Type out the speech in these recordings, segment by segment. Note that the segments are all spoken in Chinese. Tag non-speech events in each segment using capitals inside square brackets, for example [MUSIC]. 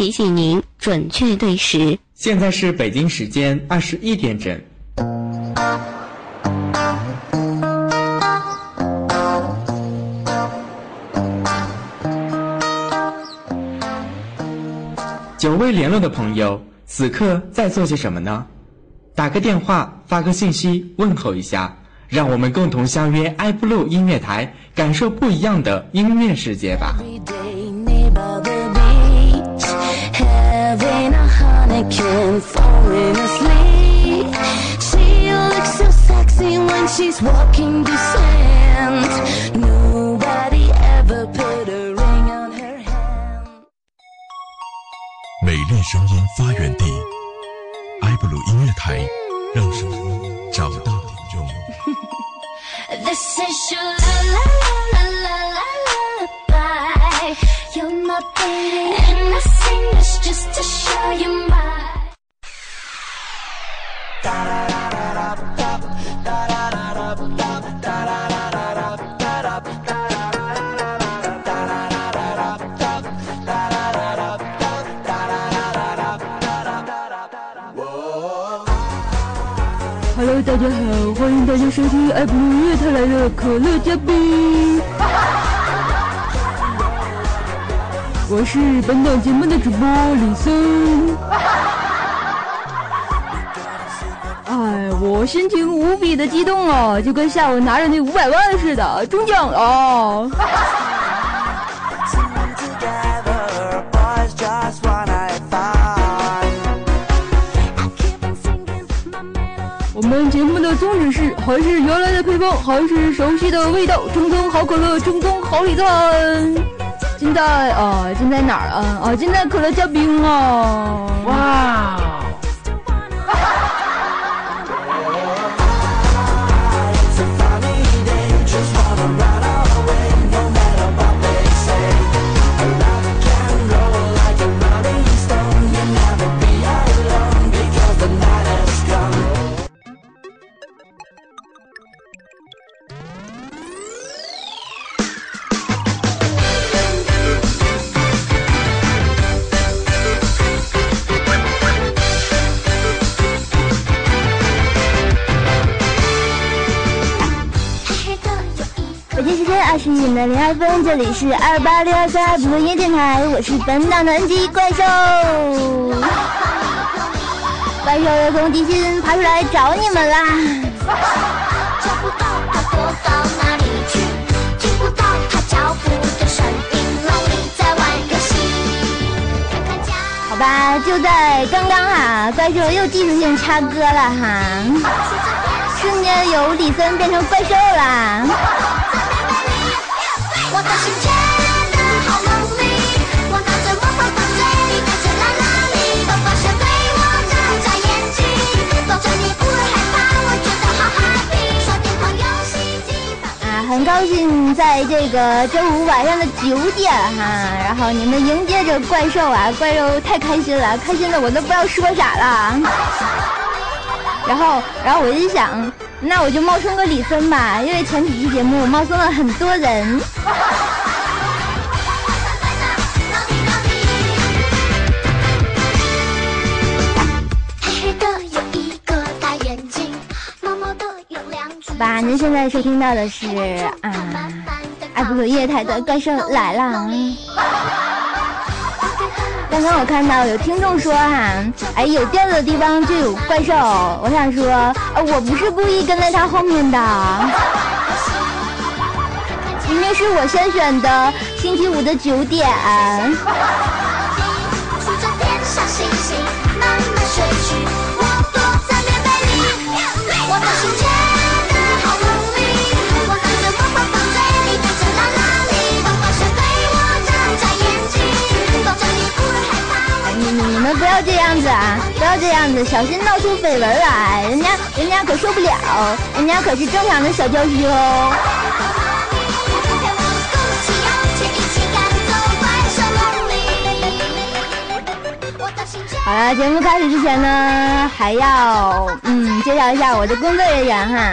提醒您准确对时。现在是北京时间二十一点整。久未联络的朋友，此刻在做些什么呢？打个电话，发个信息，问候一下，让我们共同相约埃布鲁音乐台，感受不一样的音乐世界吧。Having a honeycomb falling asleep. She looks so sexy when she's walking the sand. Nobody ever put a ring on her hand. 美丽声音发源地，埃布鲁音乐台，让声音找到听众。This is your la la la la la la lullaby. You're my baby, and I sing this just to show you my.，Hello，大家好，欢迎大家收听埃布鲁音乐台来的可乐嘉宾。我是本档节目的主播李森。[LAUGHS] 哎，我心情无比的激动啊，就跟下午拿着那五百万似的，中奖了。我们节目的宗旨是，还是原来的配方，还是熟悉的味道，正宗好可乐，正宗好礼赞。现在啊，现在哪儿啊？啊，现在可乐加冰啊！哇！间二十一点零二分，这里是二八六二三不音乐电台，我是本档的 NG 怪兽。怪兽又从地心爬出来找你们啦！找不到它躲到哪里去，听不到它脚步的声音，努力在玩游戏。看看家，好吧，就在刚刚哈，怪兽又技术性插歌了哈，瞬间由李森变成怪兽啦。很高兴在这个周五晚上的九点哈，然后你们迎接着怪兽啊，怪兽太开心了，开心的我都不知道说啥了。[LAUGHS] 然后，然后我就想，那我就冒充个李森吧，因为前几期节目我冒充了很多人。您现在收听到的是啊，爱布鲁夜台的怪兽来了。刚刚我看到有听众说哈、哎，有调子的地方就有怪兽。我想说，呃，我不是故意跟在他后面的，明明是我先选的星期五的九点。不要这样子啊！不要这样子，小心闹出绯闻来，人家人家可受不了，人家可是正常的小娇妻哦。好了，节目开始之前呢，还要嗯介绍一下我的工作人员哈。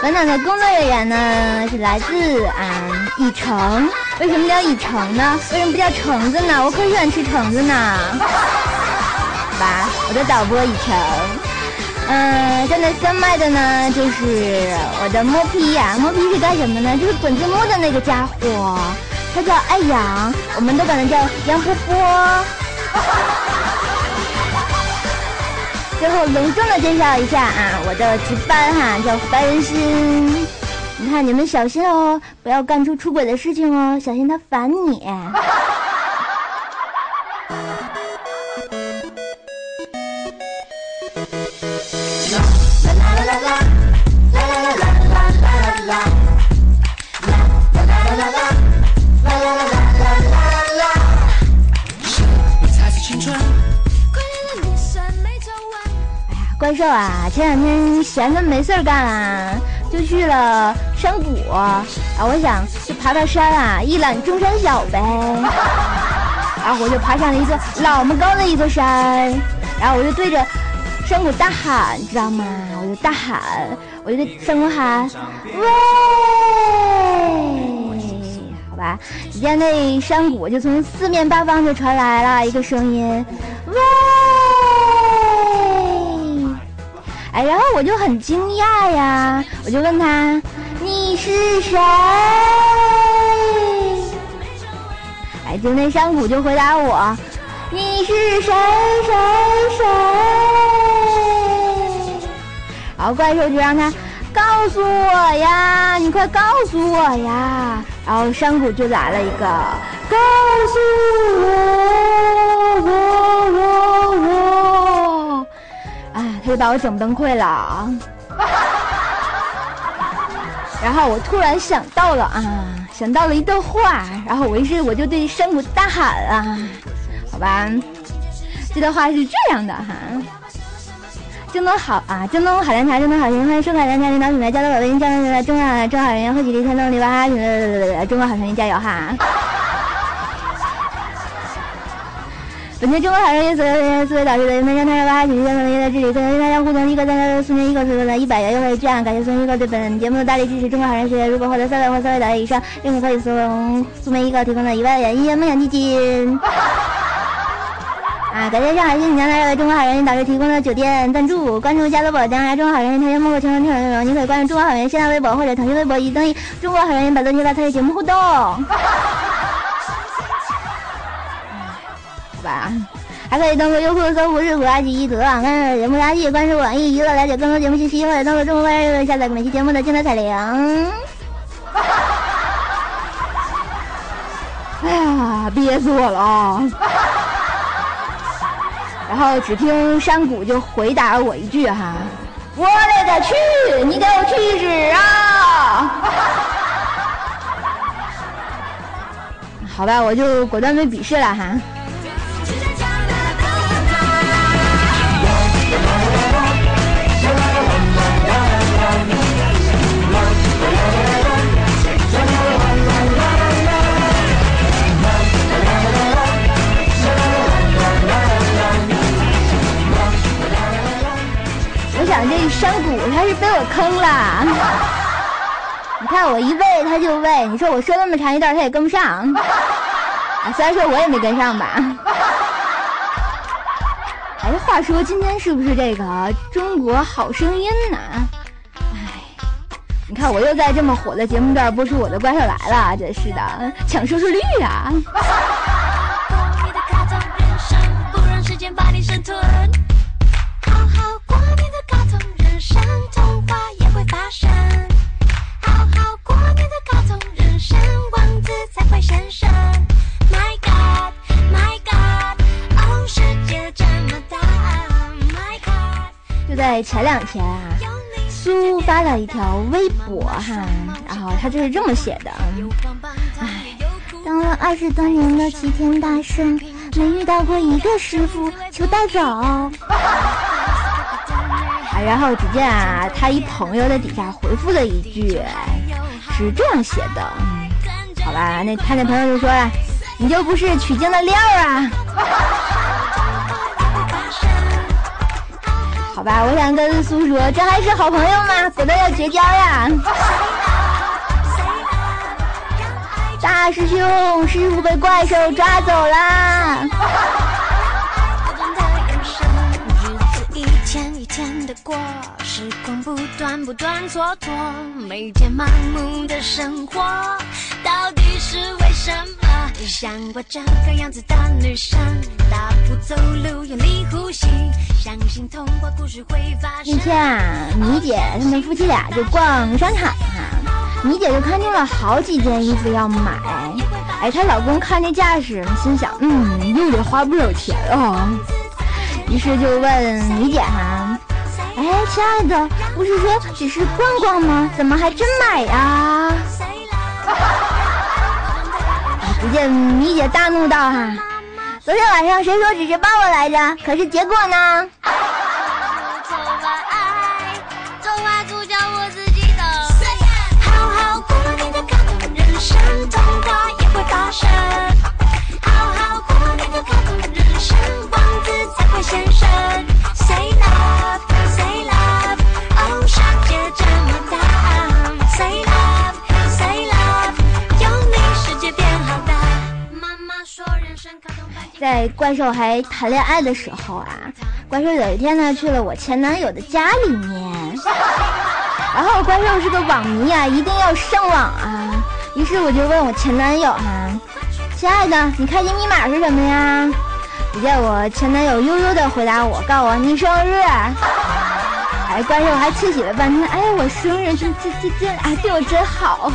本档的工作人员呢是来自啊以诚、为什么叫以橙呢？为什么不叫橙子呢？我可喜欢吃橙子呢。吧，我的导播已成。嗯，站在三麦的呢，就是我的摸皮呀、摸皮是干什么呢？就是滚字幕的那个家伙，他叫爱杨，我们都管他叫杨波波。[LAUGHS] 最后隆重的介绍一下啊，我的值班哈叫白人心。你看你们小心哦，不要干出出轨的事情哦，小心他烦你。怪兽啊，前两天闲着没事儿干啊，就去了山谷啊，我想去爬爬山啊，一览众山小呗。[LAUGHS] 然后我就爬上了一座老么高的一座山，然后我就对着山谷大喊，知道吗？我就大喊，我就对山谷喊，喂！好吧，只见那山谷就从四面八方就传来了一个声音，喂！哎，然后我就很惊讶呀，我就问他：“你是谁？”哎，就那山谷就回答我：“你是谁谁谁？”然后怪兽就让他告诉我呀，你快告诉我呀。然后山谷就来了一个：“告诉我，我我我。”哎，他就把我整崩溃了。[LAUGHS] 然后我突然想到了啊，想到了一段话，然后我于是我就对山谷大喊啊，好吧，这段话是这样的哈。京东好啊，京东海蓝茶，京东好评，欢迎收看蓝茶领导品牌，交流宝贝，交流品牌，中好中好人员，贺喜力，天动力吧，中国好声音加油哈！本届中国好声音所有人员思维导师的人们让他让哇，请相同的治理，所有大家互动一个三个四年一个四个一百元优惠券，感谢送一个对本节目的大力支持。中国好人学院如果获得三位或三位导师以上，用户可以送苏梅一个提供的一万元音乐梦想基金。啊！感谢上海新锦江大为中国好人导师提供的酒店赞助，关注加多宝将来中国好人台前幕后全程听内容，您可以关注中国好人新浪微博或者腾讯微博以及登记中国好人百度贴吧参与节目互动。还可以登录优酷搜狐日虎阿吉一德啊，看节目垃圾，关注网易娱乐了解更多节目信息，或者登录中国万人下载每期节目的精彩彩铃。哎呀，憋死我了啊！[LAUGHS] 然后只听山谷就回答我一句哈，我勒个去，你给我去死啊！[LAUGHS] 好吧，我就果断被鄙视了哈。我想这山谷他是被我坑了。你看我一喂他就喂，你说我说那么长一段他也跟不上。虽然说我也没跟上吧。哎，话说今天是不是这个中国好声音呢？哎，你看我又在这么火的节目段播出我的怪兽来了，真是的，抢收视率啊、通人生，王子才会现身。My God, My God，哦，世界这么大，My God，就在前两天啊，苏发了一条微博哈，然后他就是这么写的：唉，当了二十多年的齐天大圣，没遇到过一个师傅，求带走。啊，然后只见啊，他一朋友在底下回复了一句，是这样写的，好吧，那他那朋友就说了，你就不是取经的料啊。[LAUGHS] 好吧，我想跟苏说，这还是好朋友吗？果断要绝交呀！[LAUGHS] 大师兄，师傅被怪兽抓走啦！[LAUGHS] 一天一天的过，时光不断不断蹉跎，每天盲目的生活，到底是为什么？像我这个样子的女生，大步走路，用力呼吸，相信童话故事会发生那。天啊，米姐他们夫妻俩就逛商场哈、米姐就看中了好几件衣服要买，哎，她老公看这架势，心想，嗯，又得花不少钱啊，于是就问米姐哈、哎，亲爱的，不是说只是逛逛吗？怎么还真买呀、只见米姐大怒道哈、昨天晚上谁说只是抱抱来着？可是结果呢？在怪兽还谈恋爱的时候啊，怪兽有一天呢去了我前男友的家里面，然后怪兽是个网迷啊，一定要上网啊。于是我就问我前男友哈、亲爱的，你开机密码是什么呀？只见我前男友悠悠的回答我，告诉我你生日。哎，怪兽还窃喜了半天，哎，我生日这这这这，哎，对我真好。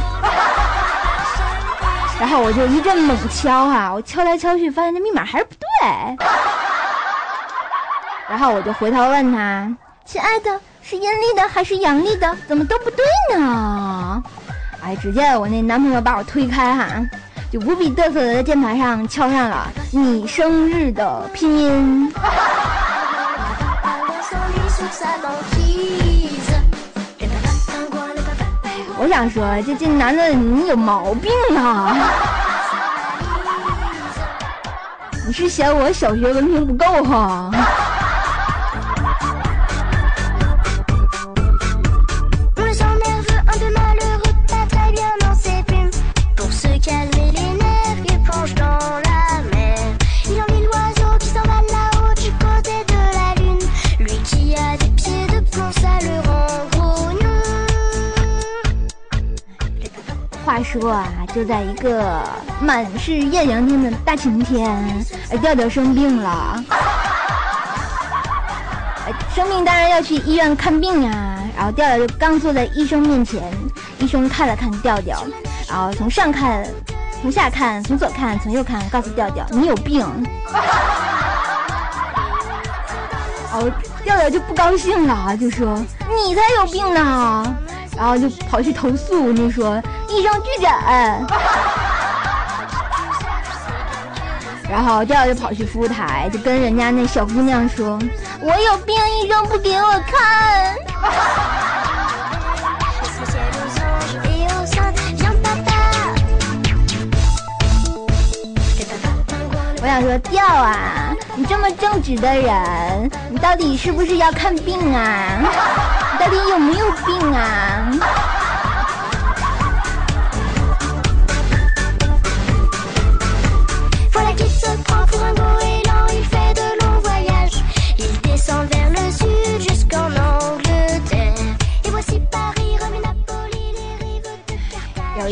然后我就一阵猛敲哈、我敲来敲去，发现这密码还是不对。然后我就回头问他：“亲爱的，是阴历的还是阳历的？怎么都不对呢？”哎，只见我那男朋友把我推开哈、就无比嘚瑟的在键盘上敲上了你生日的拼音。我想说，这这男的你有毛病啊！你是嫌我小学文凭不够哈？话说啊，就在一个满是艳阳天的大晴天，哎，调调生病了。[LAUGHS] 生病当然要去医院看病呀。然后调调就刚坐在医生面前，医生看了看调调，然后从上看，从下看，从左看，从右看，告诉调调你有病。[LAUGHS] 哦，调调就不高兴了，就说你才有病呢。然后就跑去投诉，就说医生拒诊。[LAUGHS] 然后调调就跑去服务台，就跟人家那小姑娘说：“我有病，医生不给我看。Le ciel aux anges et aux saints, viens papa. Le papa pingouin, ”我想说，调啊，你这么正直的人，你到底是不是要看病啊？你到底有没有病啊？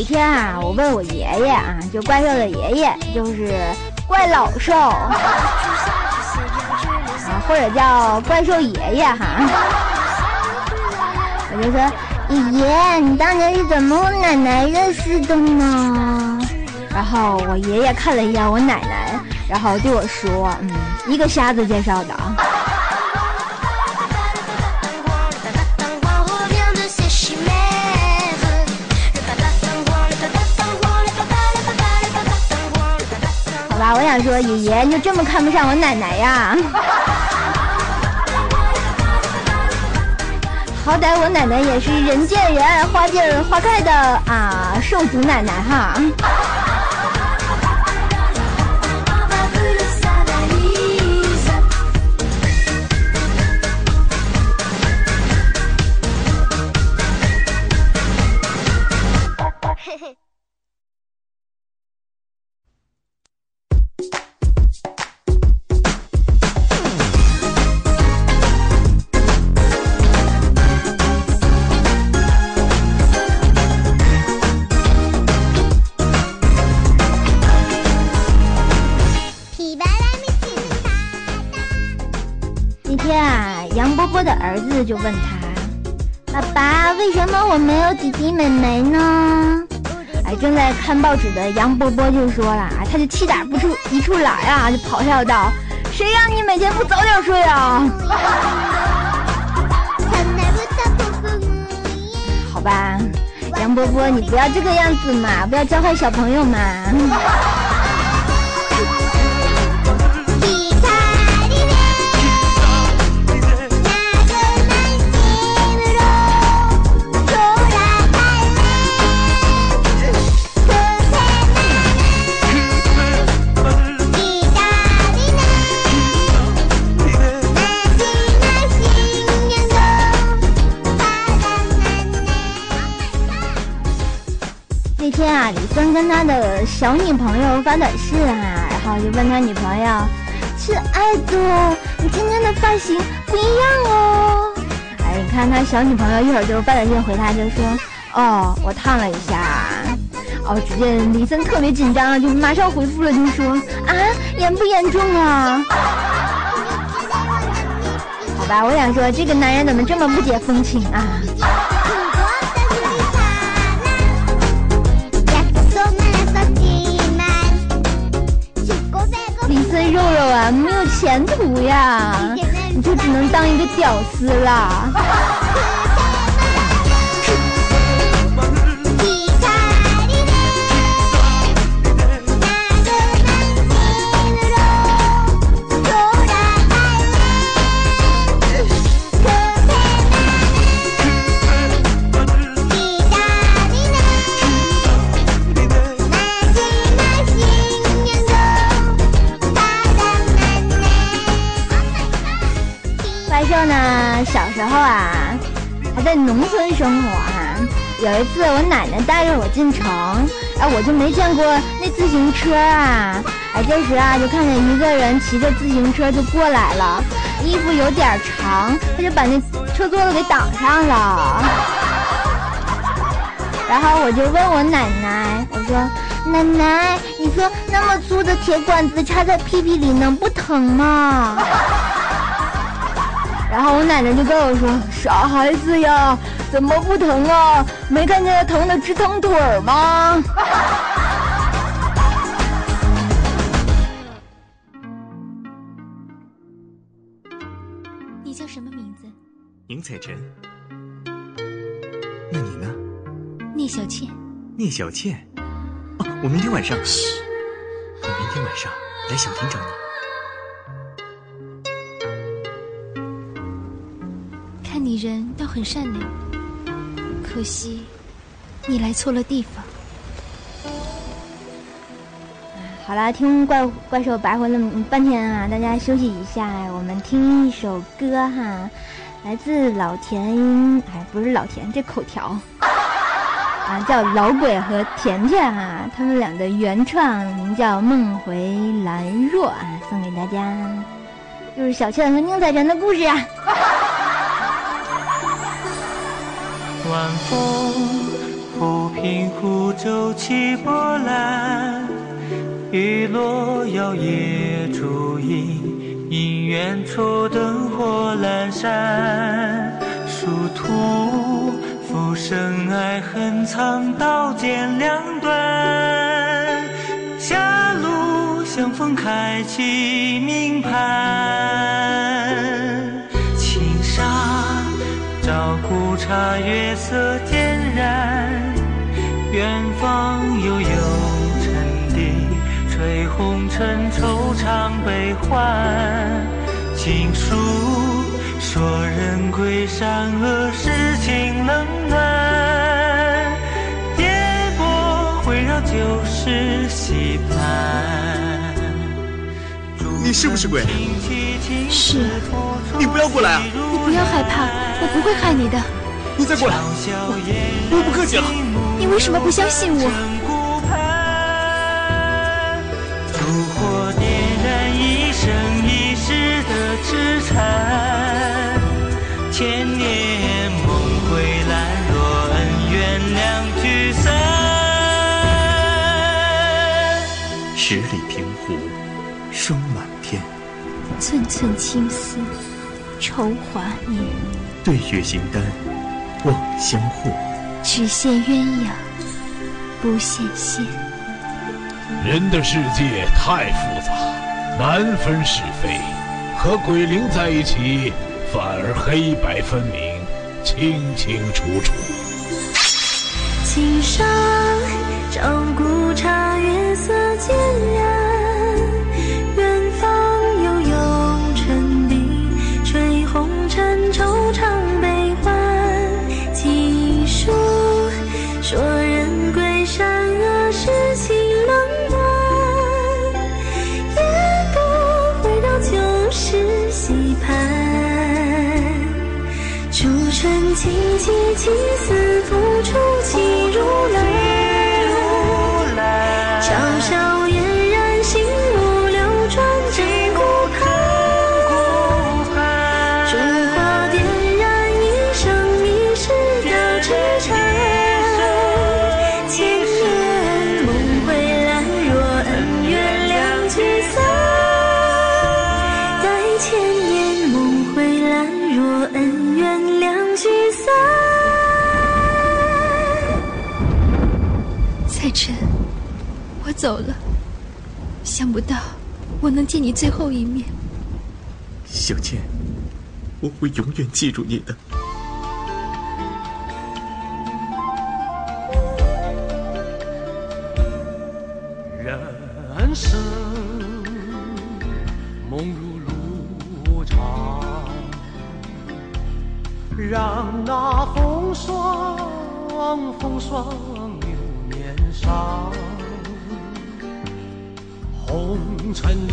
一天啊，我问我爷爷啊，就怪兽的爷爷，就是怪老兽啊，或者叫怪兽爷爷哈。我就说，爷爷，你当年是怎么和奶奶认识的呢？然后我爷爷看了一眼我奶奶，然后对我说，嗯，一个瞎子介绍的啊想说，爷爷你就这么看不上我奶奶呀？[LAUGHS] 好歹我奶奶也是人见人爱、花见花开的啊，寿族奶奶哈。儿子就问他：“爸爸，为什么我没有弟弟妹妹呢？”哎，正在看报纸的杨波波就说了，啊，他就气打不出一处来啊，就咆哮道：“谁让你每天不早点睡啊？” [LAUGHS] 好吧，杨波波，你不要这个样子嘛，不要教坏小朋友嘛。天啊，李森跟他的小女朋友发短信啊，然后就问他女朋友：“亲爱的，你今天的发型不一样哦。”哎，你看他小女朋友一会儿就发短信回他，就说：“哦，我烫了一下。”哦，只见李森特别紧张，就马上回复了，就说：“啊，严不严重啊？”好吧，我想说这个男人怎么这么不解风情啊？前途呀，你就只能当一个屌丝啦。呢，小时候啊，还在农村生活啊。有一次，我奶奶带着我进城，哎，我就没见过那自行车啊。哎，这时啊，就看见一个人骑着自行车就过来了，衣服有点长，他就把那车座子给挡上了。然后我就问我奶奶，我说：“奶奶，你说那么粗的铁管子插在屁屁里能不疼吗？”然后我奶奶就跟我说：“傻孩子呀，怎么不疼啊？没看见疼的直疼腿儿吗？”你叫什么名字？宁采臣。那你呢？聂小倩。聂小倩。哦，我明天晚上。嘘，我明天晚上来小亭找你。你人倒很善良，可惜你来错了地方。好啦，听怪怪兽白活了半天啊，大家休息一下，我们听一首歌哈，来自老田，哎，不是老田，这口条 [LAUGHS] 啊，叫老鬼和甜甜啊，他们俩的原创名叫《梦回兰若》啊，送给大家，就是小倩和宁采臣的故事啊。晚风抚平湖舟起波澜，雨落摇曳烛影，因远处灯火阑珊。殊途浮生爱恨藏刀剑两端，狭路相逢开启命盘。照古刹月色渐染，远方悠悠沉笛，吹红尘惆怅悲欢。情书说人归山河，世情冷暖。颠簸回绕旧时戏盘。你是不是鬼？是。你不要过来啊！你不要害怕，我不会害你的。你再过来，我我不客气了。你为什么不相信我？十里平湖，霜满天。寸寸青丝，愁华年。对月行单。望相护。只羡鸳鸯不羡仙。人的世界太复杂，难分是非。和鬼灵在一起，反而黑白分明，清清楚楚。青山照古不到我能见你最后一面。小倩，我会永远记住你的。人生梦如路长，让那风霜风霜留面上。红尘里，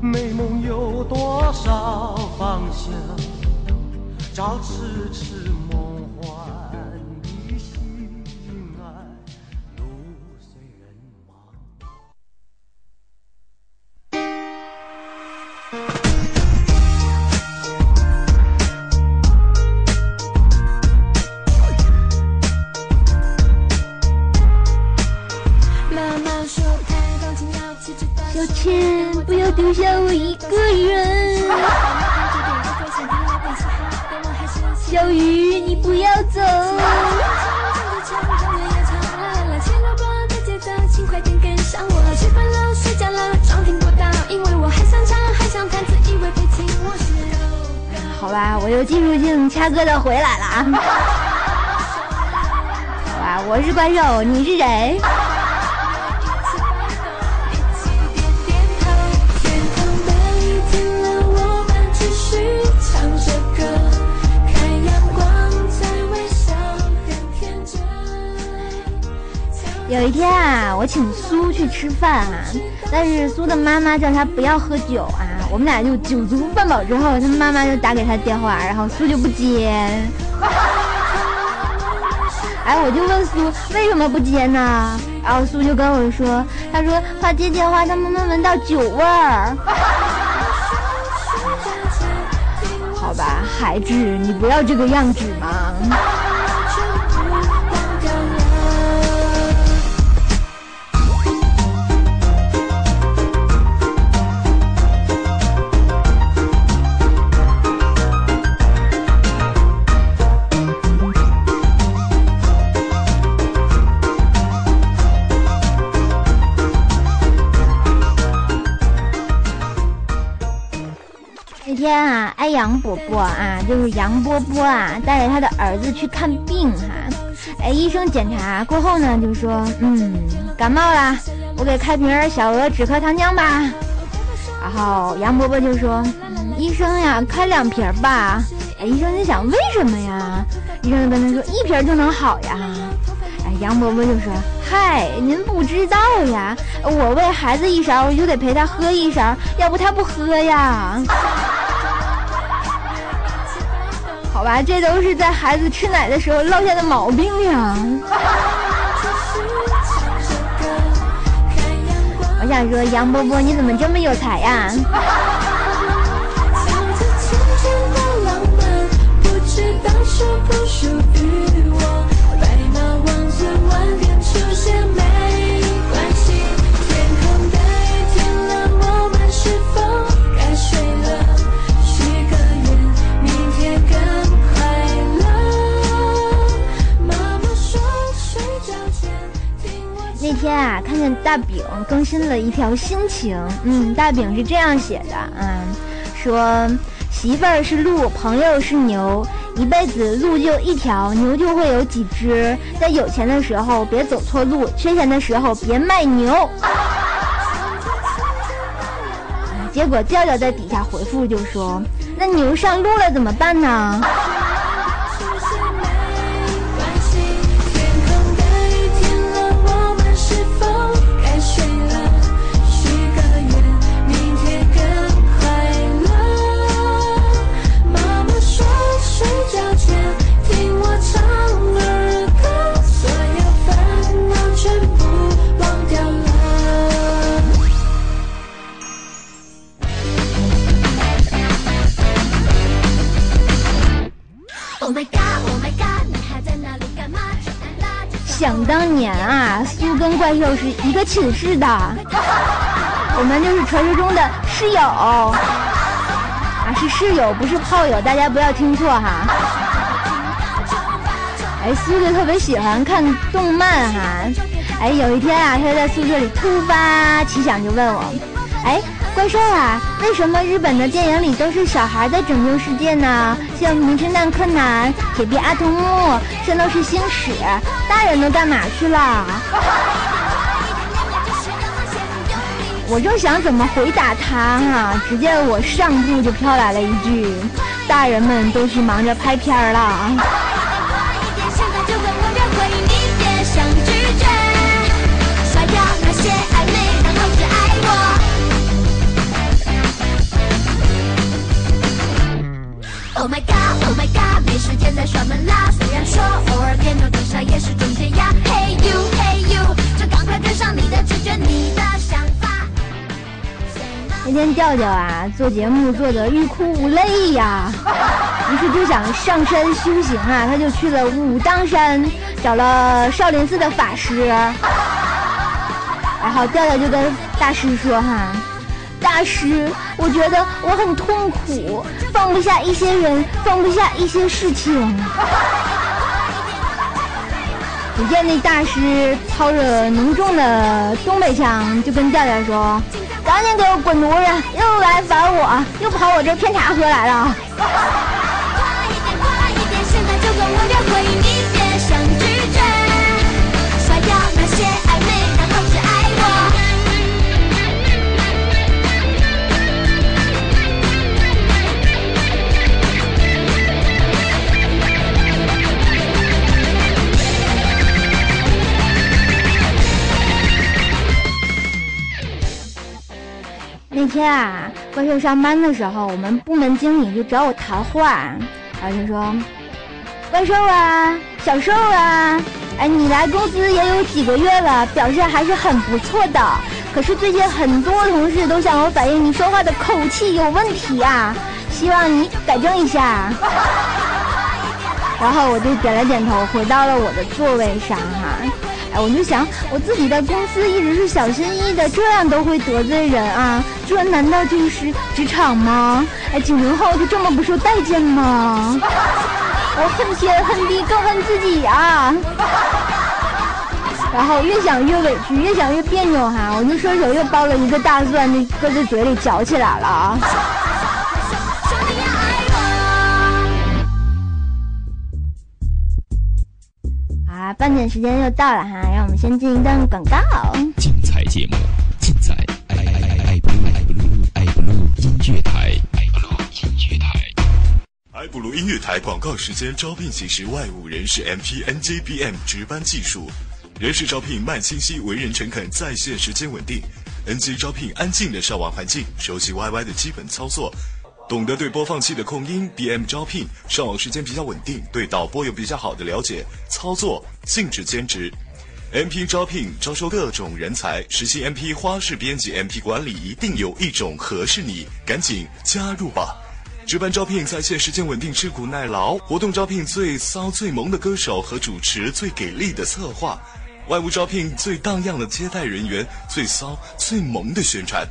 美梦有多少方向？找痴痴梦回来了啊。好吧，我是怪兽，你是谁？有一天啊，我请苏去吃饭啊，但是苏的妈妈叫他不要喝酒啊，我们俩就酒足饭饱之后，他妈妈就打给他电话，然后苏就不接。[LAUGHS] 哎，我就问苏为什么不接呢？然后苏就跟我说，他说怕接电话他妈妈闻到酒味儿。[LAUGHS] 好吧，孩子，你不要这个样子嘛。杨，伯伯啊，就是杨波波啊，带着他的儿子去看病哈、哎，医生检查过后呢，就说，嗯，感冒了，我给开瓶小鹅止咳糖浆吧。然后杨伯伯就说，嗯，医生呀，开两瓶吧。哎，医生就想，为什么呀？医生就跟他说，一瓶就能好呀。哎，杨伯伯就说，嗨，您不知道呀，我喂孩子一勺，我就得陪他喝一勺，要不他不喝呀。好吧，这都是在孩子吃奶的时候落下的毛病呀。我想说，杨波波你怎么这么有才呀？大饼更新了一条心情，嗯，大饼是这样写的，嗯，说媳妇儿是鹿，朋友是牛，一辈子鹿就一条，牛就会有几只。在有钱的时候别走错路，缺钱的时候别卖牛。结果调调在底下回复就说：“那牛上路了怎么办呢？”想当年啊，苏跟怪兽是一个寝室的，[LAUGHS] 我们就是传说中的室友啊，是室友，不是炮友，大家不要听错哈。[LAUGHS] 哎，苏就特别喜欢看动漫哈。哎，有一天啊，他在宿舍里突发奇想，就问我，哎，怪兽啊，为什么日本的电影里都是小孩在拯救世界呢？像《名侦探柯南》《铁臂阿童木》《圣斗士星矢》，大人都干嘛去了？我正想怎么回答他哈，只见我上部就飘来了一句：“大人们都去忙着拍片儿了。”那天调调啊，做节目做得欲哭无泪呀，[LAUGHS] 于是就想上山修行啊，他就去了武当山，找了少林寺的法师，然后调调就跟大师说哈，大师，我觉得我很痛苦，放不下一些人，放不下一些事情。只见那大师操着浓重的东北腔，就跟调调说：“赶紧给我滚犊子！又来烦我，又跑我这偏茶喝来了。那天啊，怪兽上班的时候，我们部门经理就找我谈话，然后就说：“怪兽啊，小兽啊，哎，你来公司也有几个月了，表现还是很不错的。可是最近很多同事都向我反映你说话的口气有问题啊，希望你改正一下。”然后我就点了点头，回到了我的座位上哈。哎，我就想，我自己在公司一直是小心翼翼的，这样都会得罪人啊？这难道就是职场吗？哎，九零后就这么不受待见吗？[LAUGHS] 我恨天恨地更恨自己啊！然后越想越委屈，越想越别扭哈，我就顺手又剥了一个大蒜，就搁在嘴里嚼起来了。啊，半点时间又到了哈，让我们先进一段广告。埃布鲁音乐台广告时间招聘启事外务人士 MP NJBM 值班技术，人事招聘慢清晰，为人诚恳，在线时间稳定。NG 招聘安静的上网环境，熟悉 YY 的基本操作，懂得对播放器的控音。BM 招聘上网时间比较稳定，对导播有比较好的了解，操作禁止兼职。MP 招聘招收各种人才，实习 MP 花式编辑 MP 管理，一定有一种合适你，赶紧加入吧！值班招聘在线时间稳定，吃苦耐劳；活动招聘最骚最萌的歌手和主持，最给力的策划；外务招聘最荡漾的接待人员，最骚最萌的宣传；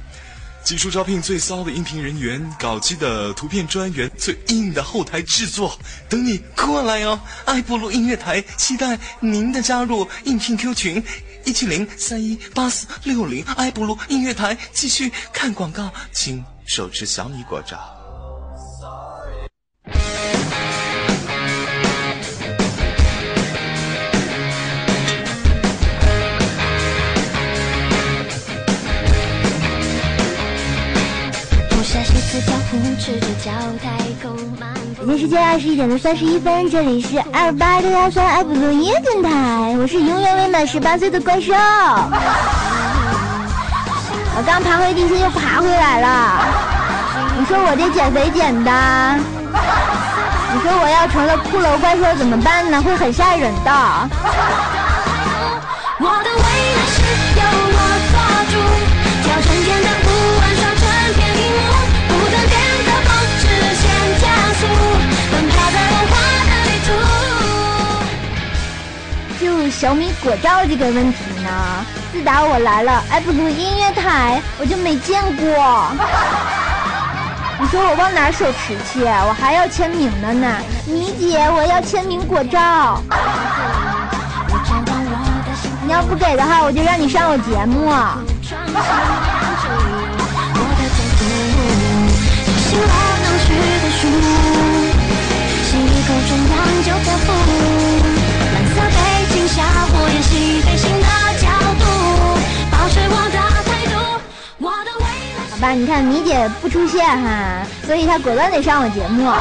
技术招聘最骚的音频人员，搞基的图片专员，最硬的后台制作，等你过来哦！爱布鲁音乐台期待您的加入，应聘 Q 群一七零三一八四六零爱布鲁音乐台。继续看广告，请手持小米果照。北京时间二十一点的三十一分，这里是二八六幺三爱普录音电台，我是永远未满十八岁的怪兽。[LAUGHS] 我刚爬回地心又爬回来了，[LAUGHS] 你说我这减肥减的，你说我要成了骷髅怪兽怎么办呢？会很吓人的。[LAUGHS] 小米果照这个问题呢，自打我来了爱普鲁音乐台，我就没见过。你说我往哪儿手持去？我还要签名的呢。米姐，我要签名果照。你要不给的话，我就让你上我节目。信我能去的书，吸一口中央就漂浮。好吧，你看米姐不出现哈，所以她果断得上我节目。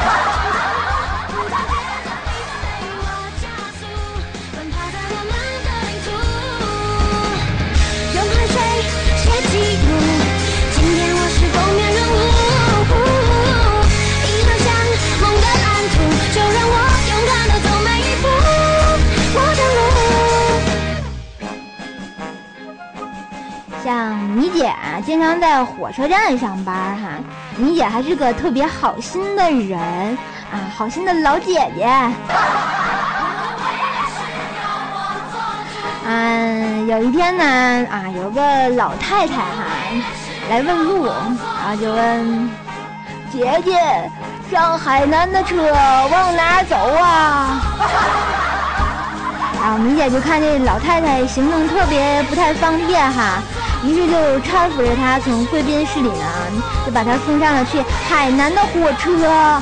像米姐啊，经常在火车站上班哈。米姐还是个特别好心的人啊，好心的老姐姐。[LAUGHS] 嗯，有一天呢，啊，有个老太太哈来问路，然后就问姐姐，上海南的车往哪走啊？然 [LAUGHS] 后米姐就看这老太太行动特别不太方便哈，于是就搀扶着她从贵宾室里呢，就把她送上了去海南的火车。[LAUGHS]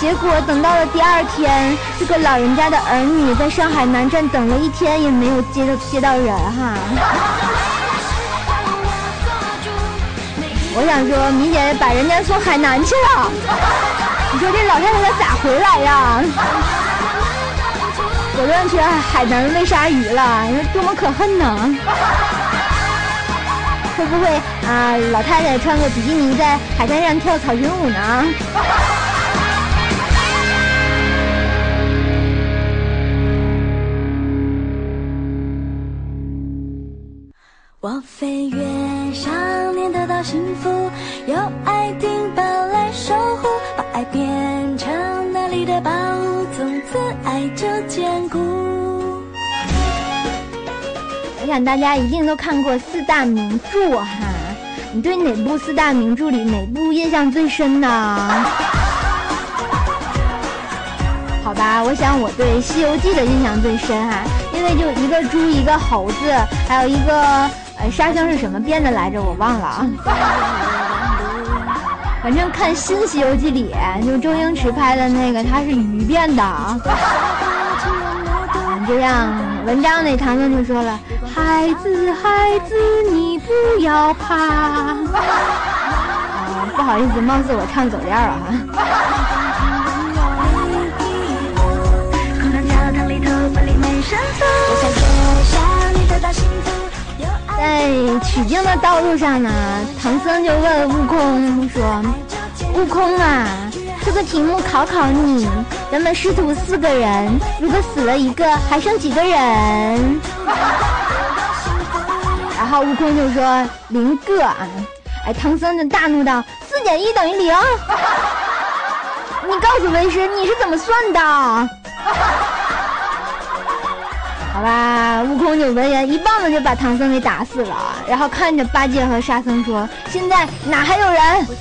结果等到了第二天，这个老人家的儿女在上海南站等了一天，也没有接到接到人哈。我想说，米姐把人家送海南去了，你说这老太太咋回来呀？果断去海南喂鲨鱼了，你说多么可恨呢？[LAUGHS] 会不会啊，老太太穿个比基尼在海滩上跳草裙舞呢？[LAUGHS] 我飞越想念得到幸福，有爱丁堡来守护，把爱变成里的宝物，从此爱就坚固。我想大家一定都看过四大名著哈，你对哪部四大名著里哪部印象最深呢？[LAUGHS] 好吧，我想我对《西游记》的印象最深哈，因为就一个猪，一个猴子，还有一个呃沙僧是什么变的来着，我忘了啊。[LAUGHS] 反正看新《西游记》里，就周星驰拍的那个，他是鱼变的。这样，文章那唐僧就说了：“孩子，孩子，你不要怕。”啊，不好意思，貌似我唱走调了哈。在取经的道路上呢，唐僧就问悟空说：“悟空啊，这个题目考考你，咱们师徒四个人，如果死了一个，还剩几个人？” [LAUGHS] 然后悟空就说：“零个啊！”哎，唐僧就大怒道：“四减一等于零！你告诉为师，你是怎么算的？” [LAUGHS] 好吧，悟空就闻言一棒子就把唐僧给打死了，然后看着八戒和沙僧说：“现在哪还有人？” [LAUGHS]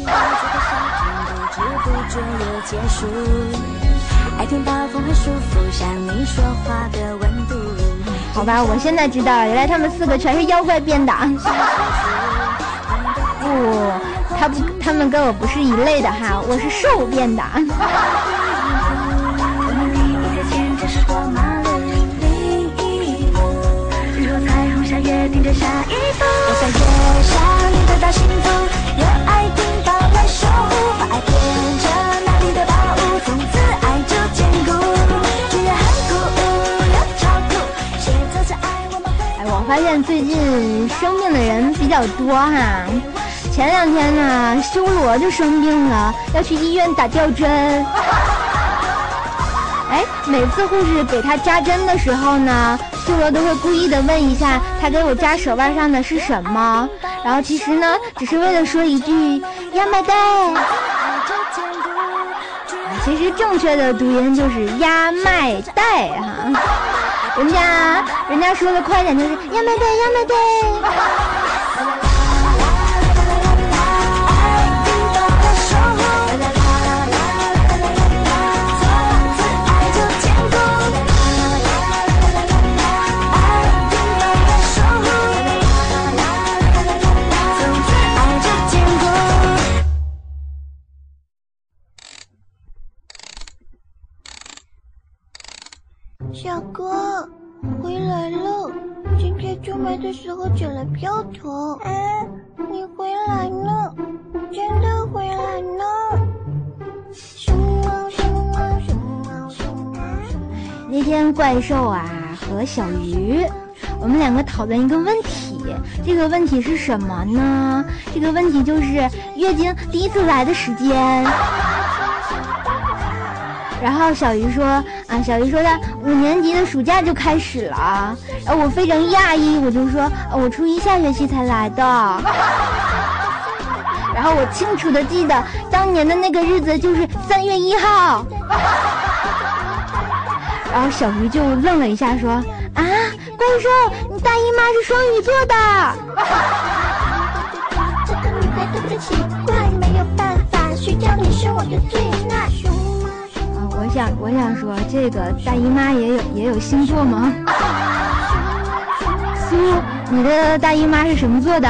好吧，我现在知道了，原来他们四个全是妖怪变的。不，他不，他们跟我不是一类的哈，我是兽变的。下一步，我在月上得到幸福，有爱听到来守护，把爱变成那里的宝物，从此爱就坚固。虽然很酷又超酷，写这次爱我们会。哎，我发现最近生病的人比较多哈。前两天呢，修罗就生病了，要去医院打吊针。[LAUGHS] 哎，每次护士给他扎针的时候呢，修罗都会故意的问一下他给我扎手腕上的是什么，然后其实呢，只是为了说一句“亚麻袋”。其实正确的读音就是“压麦袋”哈，人家人家说的快点就是“亚麦袋，亚麦袋”。的时候捡了票头。啊，你回来了，真的回来了！熊猫，熊猫，熊猫，熊猫，熊猫。那天怪兽啊和小鱼，我们两个讨论一个问题，这个问题是什么呢？这个问题就是月经第一次来的时间。然后小鱼说啊，小鱼说他五年级的暑假就开始了，然后我非常讶异，我就说，我初一下学期才来的。[LAUGHS] 然后我清楚的记得当年的那个日子就是三月一号。[LAUGHS] 然后小鱼就愣了一下，说：“啊，怪兽，你大姨妈是双鱼座的。这个女孩特别奇怪，没有办法，谁叫你是我的最爱？熊猫，熊”啊，我我想说，这个大姨妈也有也有星座吗？[LAUGHS] 苏，你的大姨妈是什么座的？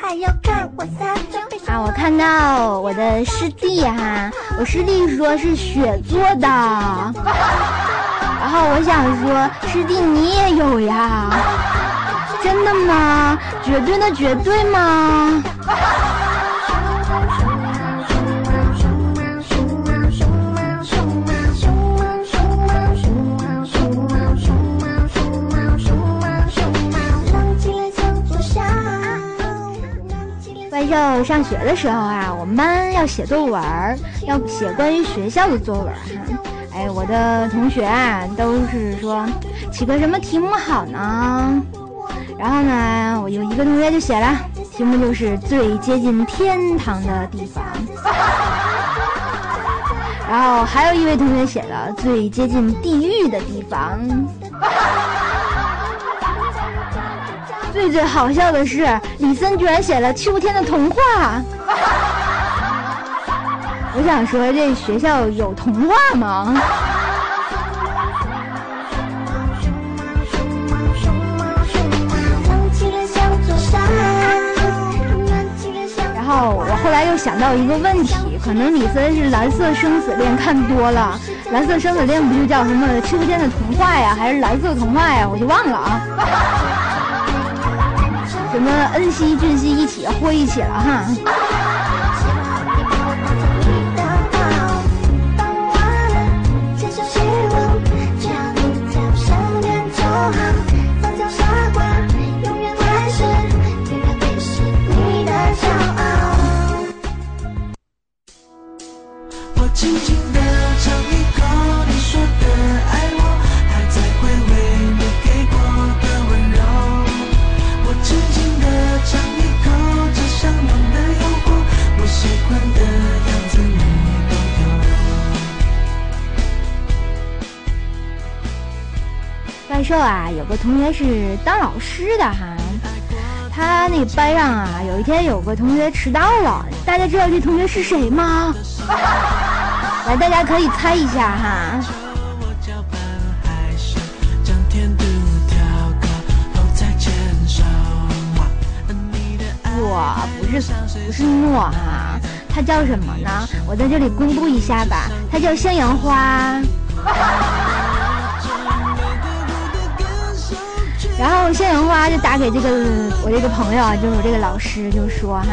还要看我撒娇。啊，我看到我的师弟哈、我师弟说是雪做的，[LAUGHS] 然后我想说，师弟你也有呀？真的吗？绝对的绝对吗？怪兽上学的时候啊，我们班要写作文，要写关于学校的作文哈。哎，我的同学啊，都是说起个什么题目好呢？然后呢，我有一个同学就写了，题目就是最接近天堂的地方。[LAUGHS] 然后还有一位同学写了最接近地狱的地方。最最好笑的是，李森居然写了秋天的童话。我想说，这学校有童话吗？然后我后来又想到一个问题，可能李森是《蓝色生死恋》看多了，《蓝色生死恋》不就叫什么《秋天的童话》呀，还是《蓝色童话》呀？我就忘了啊。什么恩熙、俊熙一起和一起了哈。说啊，有个同学是当老师的哈。他那个班上啊，有一天有个同学迟到了，大家知道这同学是谁吗？[LAUGHS] 来，大家可以猜一下哈。我不是不是诺哈，他叫什么呢？我在这里公布一下吧，他叫向阳花。然后向阳花就打给这个我这个朋友啊，就是我这个老师，就说哈，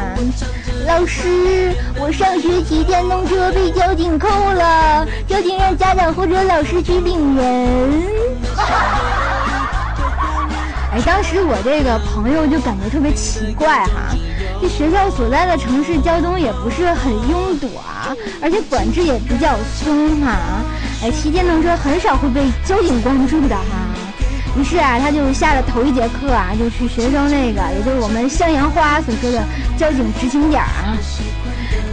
老师，我上学骑电动车被交警扣了，交警让家长或者老师去领人。[LAUGHS] 哎，当时我这个朋友就感觉特别奇怪哈，这学校所在的城市交通也不是很拥堵啊，而且管制也比较松哈，哎，骑电动车很少会被交警关注的哈。于是啊，他就下了头一节课啊，就去学生那个，也就是我们向阳花所说的交警执勤点啊。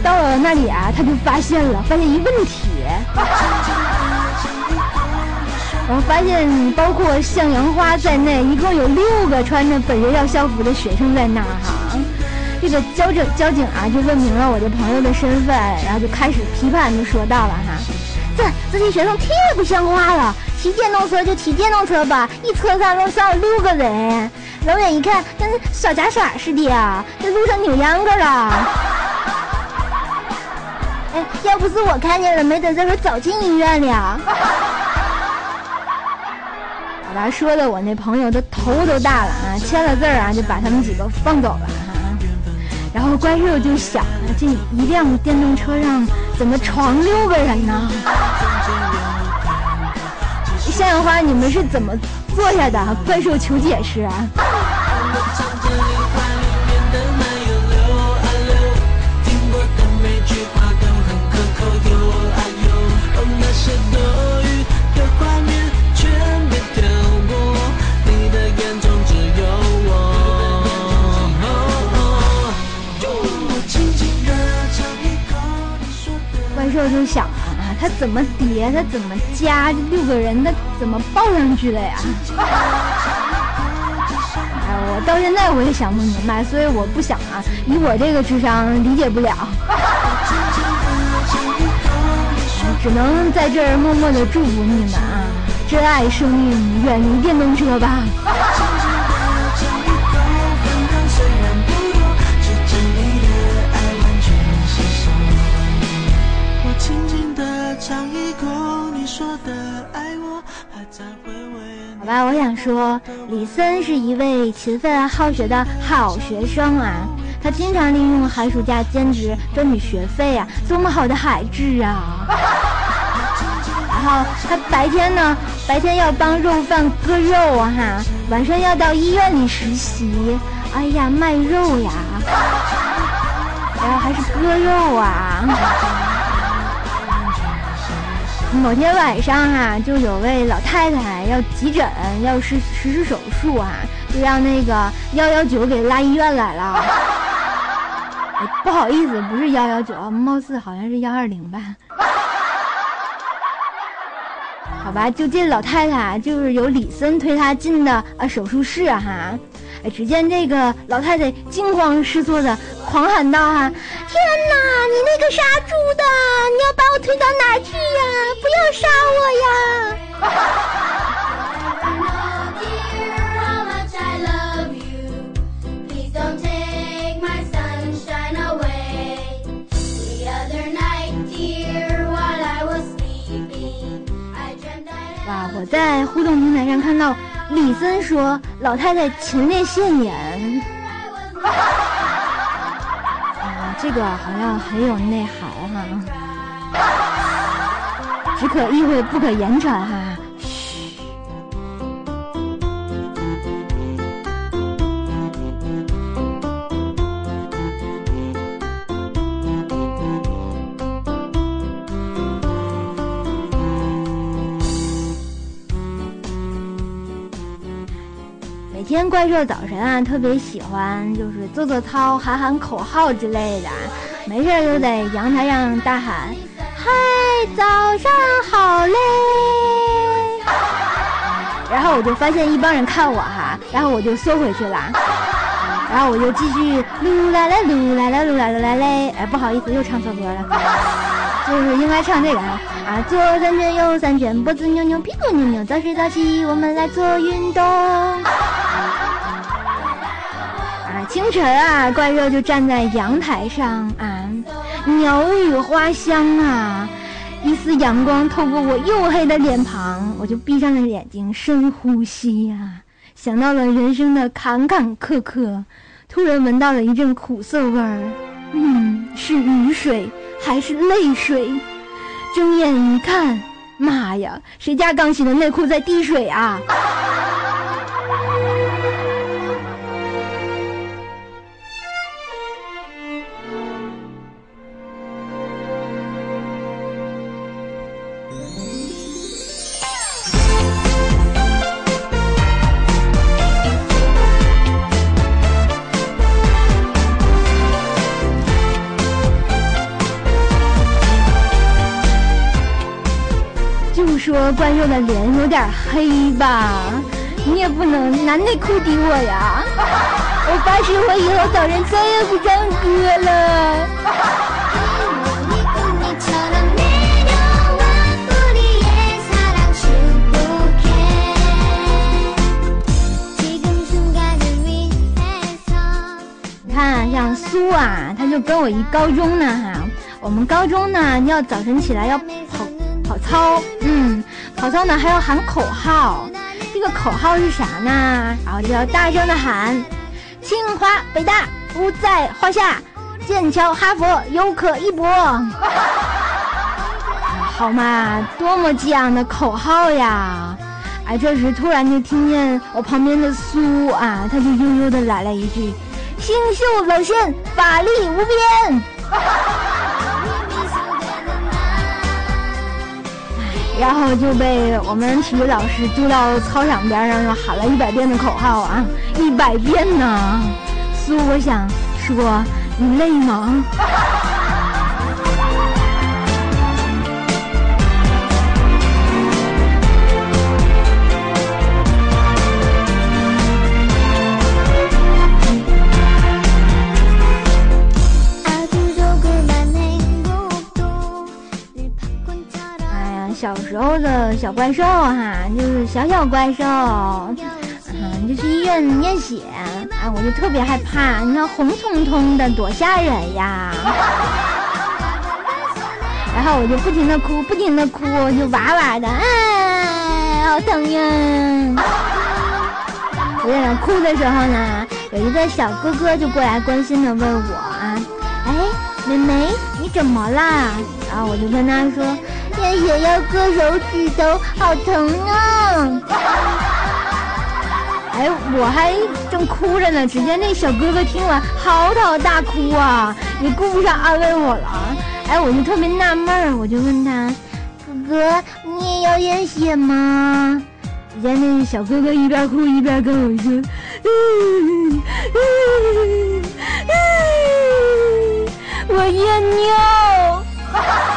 到了那里啊，他就发现了，发现一问题，[LAUGHS] 我发现包括向阳花在内，一共有六个穿着本学校校服的学生在那儿哈。这个交警交警啊，就问明了我这朋友的身份，然后就开始批判，就说到了哈，这些学生太不像话了。骑电动车就骑电动车吧，一车上能上六个人，老远一看跟小杂耍似的呀，在路上扭秧歌了。哎，要不是我看见了，没等这会儿早进医院了。好吧，说的我那朋友的头都大了啊，签了字啊，就把他们几个放走了哈。然后怪兽就想，这一辆电动车上怎么床六个人呢？向阳花，你们是怎么坐下的？怪兽求解释啊！怪兽就想他怎么叠，他怎么加，这六个人他怎么抱上去的呀？哎，我到现在我也想不明白，所以我不想啊，以我这个智商理解不了，只能在这儿默默的祝福你们啊，珍爱生命，远离电动车吧。吧，我想说，李森是一位勤奋好学的好学生啊，他经常利用寒暑假兼职赚取学费啊，多么好的孩子啊！然后他白天呢，白天要帮肉贩割肉啊哈，晚上要到医院里实习，哎呀卖肉呀，[LAUGHS] 然后还是割肉啊。某天晚上哈、就有位老太太要急诊，要实实施手术啊，就让那个幺幺九给拉医院来了。[LAUGHS] 不好意思，不是幺幺九，貌似好像是幺二零吧。好吧，就这老太太就是由李森推她进的啊手术室哈。只见这个老太太惊慌失措的狂喊道：“哈，天哪！你那个杀猪的，你要把我推到哪儿去呀？不要杀我呀！”哇，我在互动平台上看到李森说老太太前列腺炎，啊，这个好像很有内涵哈，只可意会不可言传哈。怪兽早晨啊，特别喜欢就是做做操、喊喊口号之类的，没事儿就在阳台上大喊：“嗨，早上好嘞！”然后我就发现一帮人看我哈，然后我就缩回去了，然后我就继续噜啦啦噜啦啦噜啦啦啦嘞，哎，不好意思，又唱错歌了，就是应该唱这个啊啊，左三圈右三圈，脖子扭扭，屁股扭扭，早睡早起，我们来做运动。清晨啊，怪兽就站在阳台上啊，鸟语花香啊。一丝阳光透过我黝黑的脸庞，我就闭上了眼睛，深呼吸呀、想到了人生的坎坎坷坷，突然闻到了一阵苦涩味儿，嗯，是雨水还是泪水？睁眼一看，妈呀，谁家刚洗的内裤在滴水啊？观众的脸有点黑吧。你也不能拿内裤抵我呀。[LAUGHS] 我发誓我以后早晨再也不唱歌了。你看像苏啊他就跟我一高中呢哈。我们高中呢你要早晨起来要跑跑操。嗯。曹操呢还要喊口号。这个口号是啥呢？然后就要大声的喊：清华、北大不在话下，剑桥、哈佛有可一搏。好嘛，多么激昂的口号呀！哎，这时突然就听见我旁边的苏啊，他就悠悠的来了一句：“星宿老仙，法力无边。”然后就被我们体育老师丢到操场边上，又喊了一百遍的口号啊，一百遍呢。苏，我想说，你累吗？小时候的小怪兽哈，就是小小怪兽，嗯，就去医院验血，啊，我就特别害怕，你看红彤彤的，多吓人呀！[LAUGHS] 然后我就不停的哭，不停的哭，就哇哇的，哎，好疼呀！我在那哭的时候呢，有一个小哥哥就过来关心的问我啊，哎，妹妹，你怎么啦？然后我就跟他说，验血要割手指头，好疼啊！[LAUGHS] 哎，我还正哭着呢，只见那小哥哥听完嚎啕大哭啊，也顾不上安慰我了。哎，我就特别纳闷儿，我就问他，哥哥，你也要验血吗？只见那小哥哥一边哭一边跟我说，嗯嗯嗯，我验尿。[LAUGHS]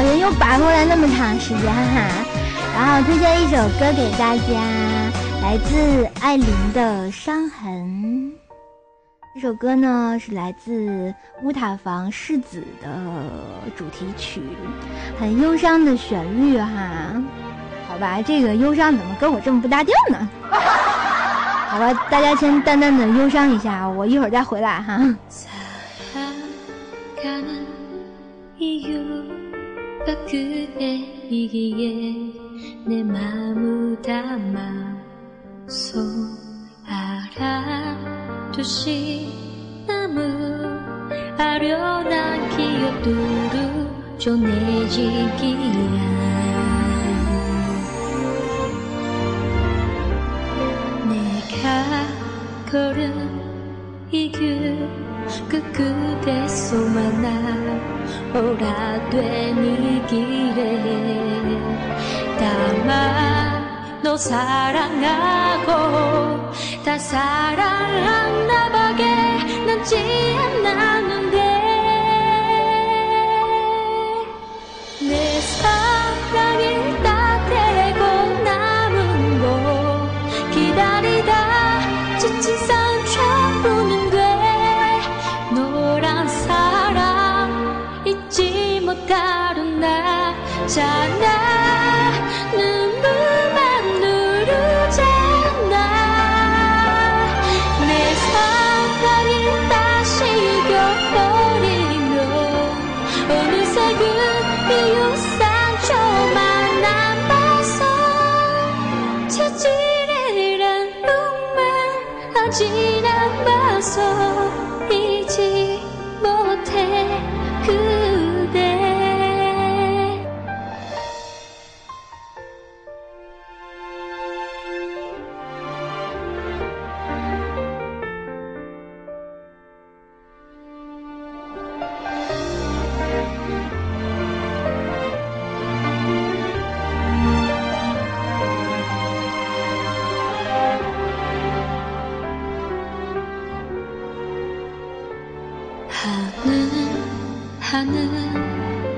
小心又白回来那么长时间哈，然后推荐一首歌给大家，来自艾琳的《伤痕》。这首歌呢是来自乌塔房世子的主题曲，很忧伤的旋律哈。好吧，这个忧伤怎么跟我这么不搭调呢？好吧，大家先淡淡的忧伤一下，我一会儿再回来哈。 그대이기에 내 마음을 담아서 알아두시 남은 아련한 기억들을 전해지기야 내가 걸은 이길 그, 그 그대 소만나 오라되니 길에 다만 너 사랑하고 다 사랑하나 봐게 남지 않았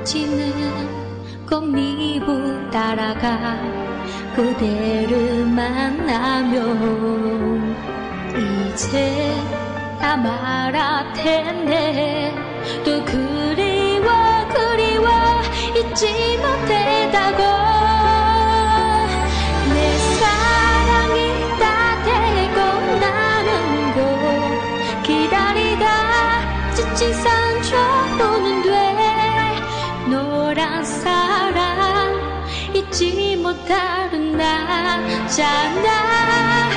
지는 꽃미부 따라가 그대를 만나면 이제 다 말할 텐데 또 그리워 그리워 잊지 못했다고 나잖아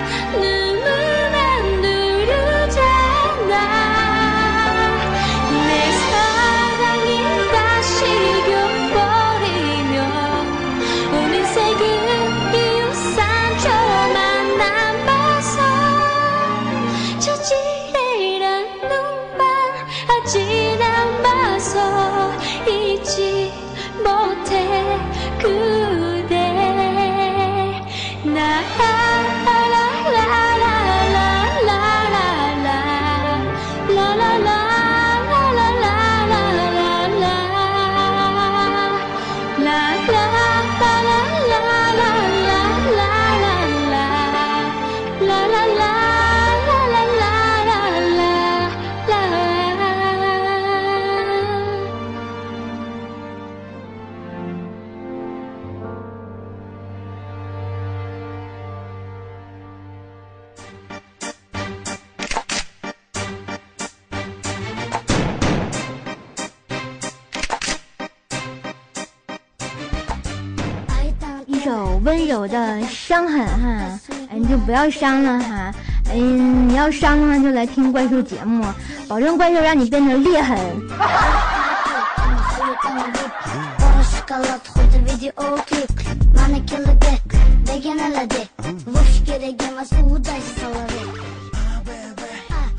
伤痕哈，哎，你就不要伤了哈，哎，你要伤的话就来听怪兽节目，保证怪兽让你变成裂痕。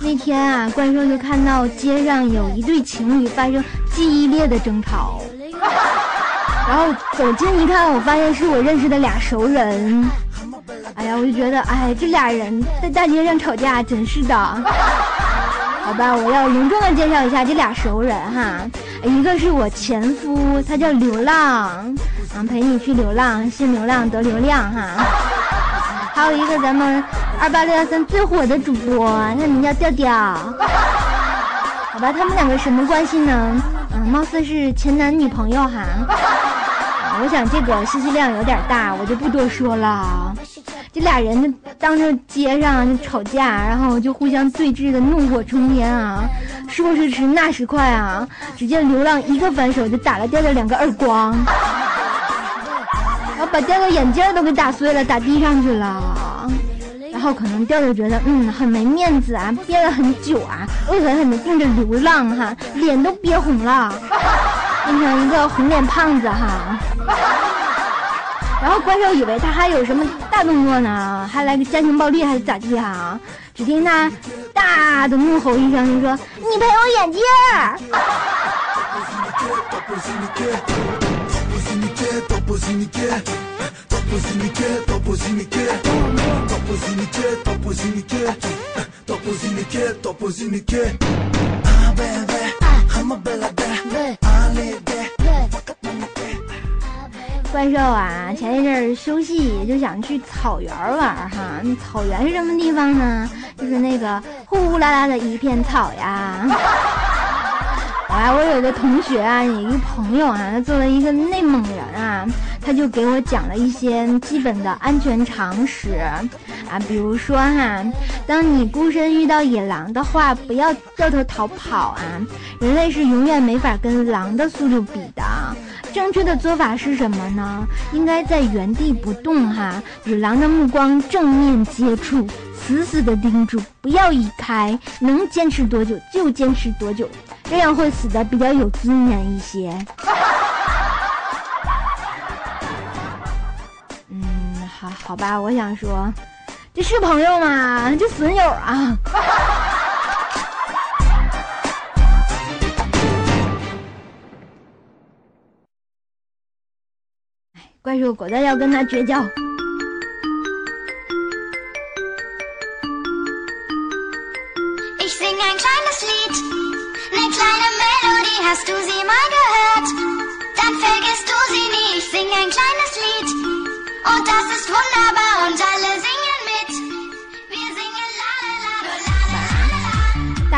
那天啊，怪兽就看到街上有一对情侣发生激烈的争吵。然后走近一看，我发现是我认识的俩熟人。哎呀，我就觉得，哎，这俩人在大街上吵架，真是的。好吧，我要隆重的介绍一下这俩熟人哈，一个是我前夫，他叫流浪，啊，陪你去流浪，信流浪得流量哈。还有一个咱们二八六幺三最火的主播，他名叫调调。好吧，他们两个什么关系呢？嗯，貌似是前男女朋友哈。我想这个信息量有点大，我就不多说了。这俩人就当着街上就吵架，然后就互相对峙的怒火冲天啊！说时迟，那时快啊！只见流浪一个反手就打了调调两个耳光，然后把调调眼镜都给打碎了，打地上去了。然后可能调调觉得嗯很没面子啊，憋了很久啊，恶狠狠地盯着流浪哈，脸都憋红了，变成一个红脸胖子哈。[LAUGHS] 然后怪兽以为他还有什么大动作呢，还来个家庭暴力还是咋地哈、只听他大的怒吼一声，就说：“你赔我眼镜儿！” [LAUGHS] 怪兽啊，前一阵儿休息就想去草原玩哈。那草原是什么地方呢？就是那个呼呼啦啦的一片草呀。啊，[LAUGHS] 我有个同学啊，有一个朋友啊，他作为一个内蒙人啊，他就给我讲了一些基本的安全常识啊，比如说哈，当你孤身遇到野狼的话，不要掉头逃跑啊，人类是永远没法跟狼的速度比的。正确的做法是什么呢？应该在原地不动哈，与狼的目光正面接触，死死的盯住，不要移开，能坚持多久就坚持多久，这样会死的比较有尊严一些。[LAUGHS] 嗯，好好吧，我想说，这是朋友吗？这损友啊！怪兽果断要跟他绝交。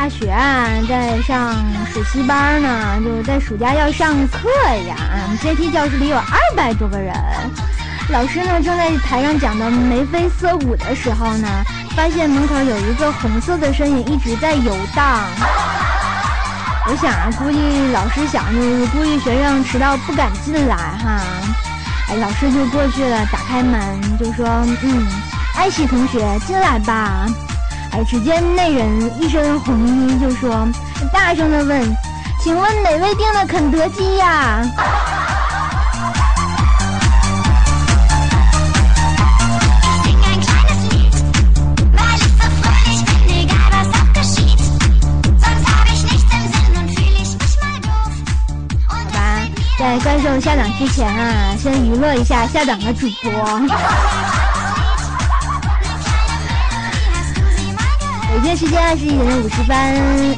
学啊，在上暑期班呢，就是在暑假要上课呀。阶梯教室里有二百多个人，老师呢正在台上讲的眉飞色舞的时候呢，发现门口有一个红色的身影一直在游荡。我想啊，估计老师想就是估计学生迟到不敢进来哈。哎，老师就过去了，打开门就说：“嗯，艾希同学进来吧。”哎，只见那人一身红衣，就说，大声的问：“请问哪位订的肯德基呀？”在观众下档之前啊，先娱乐一下下档的主播。北京时间二十一点五十分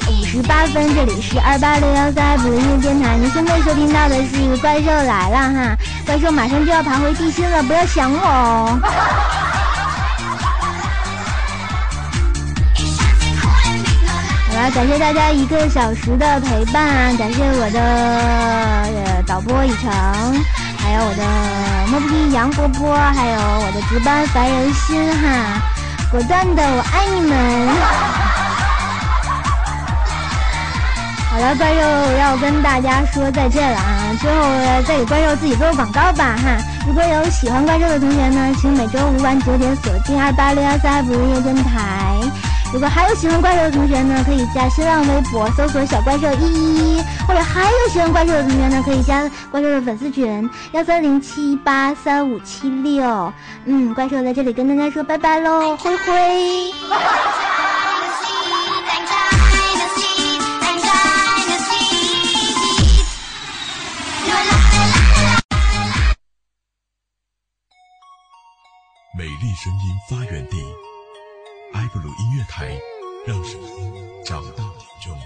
五十八分，这里是二八六幺三不音乐电台，您现在收听到的是《怪兽来了》哈，怪兽马上就要爬回地心了，不要想我哦。好了，感谢大家一个小时的陪伴，感谢我的导播以诚，还有我的莫不皮杨波波，还有我的值班烦人心哈，果断的我爱你们。好了，怪兽要跟大家说再见了啊！最后再给怪兽自己做个广告吧哈。如果有喜欢怪兽的同学呢，请每周五晚九点锁定二八六幺三不夜电台。如果还有喜欢怪兽的同学呢，可以加新浪微博搜索“小怪兽一一一”，或者还有喜欢怪兽的同学呢，可以加怪兽的粉丝群幺三零七八三五七六。嗯，怪兽在这里跟大家说拜拜喽，灰灰。美丽声音发源地，不如音乐台，让声音找到听众。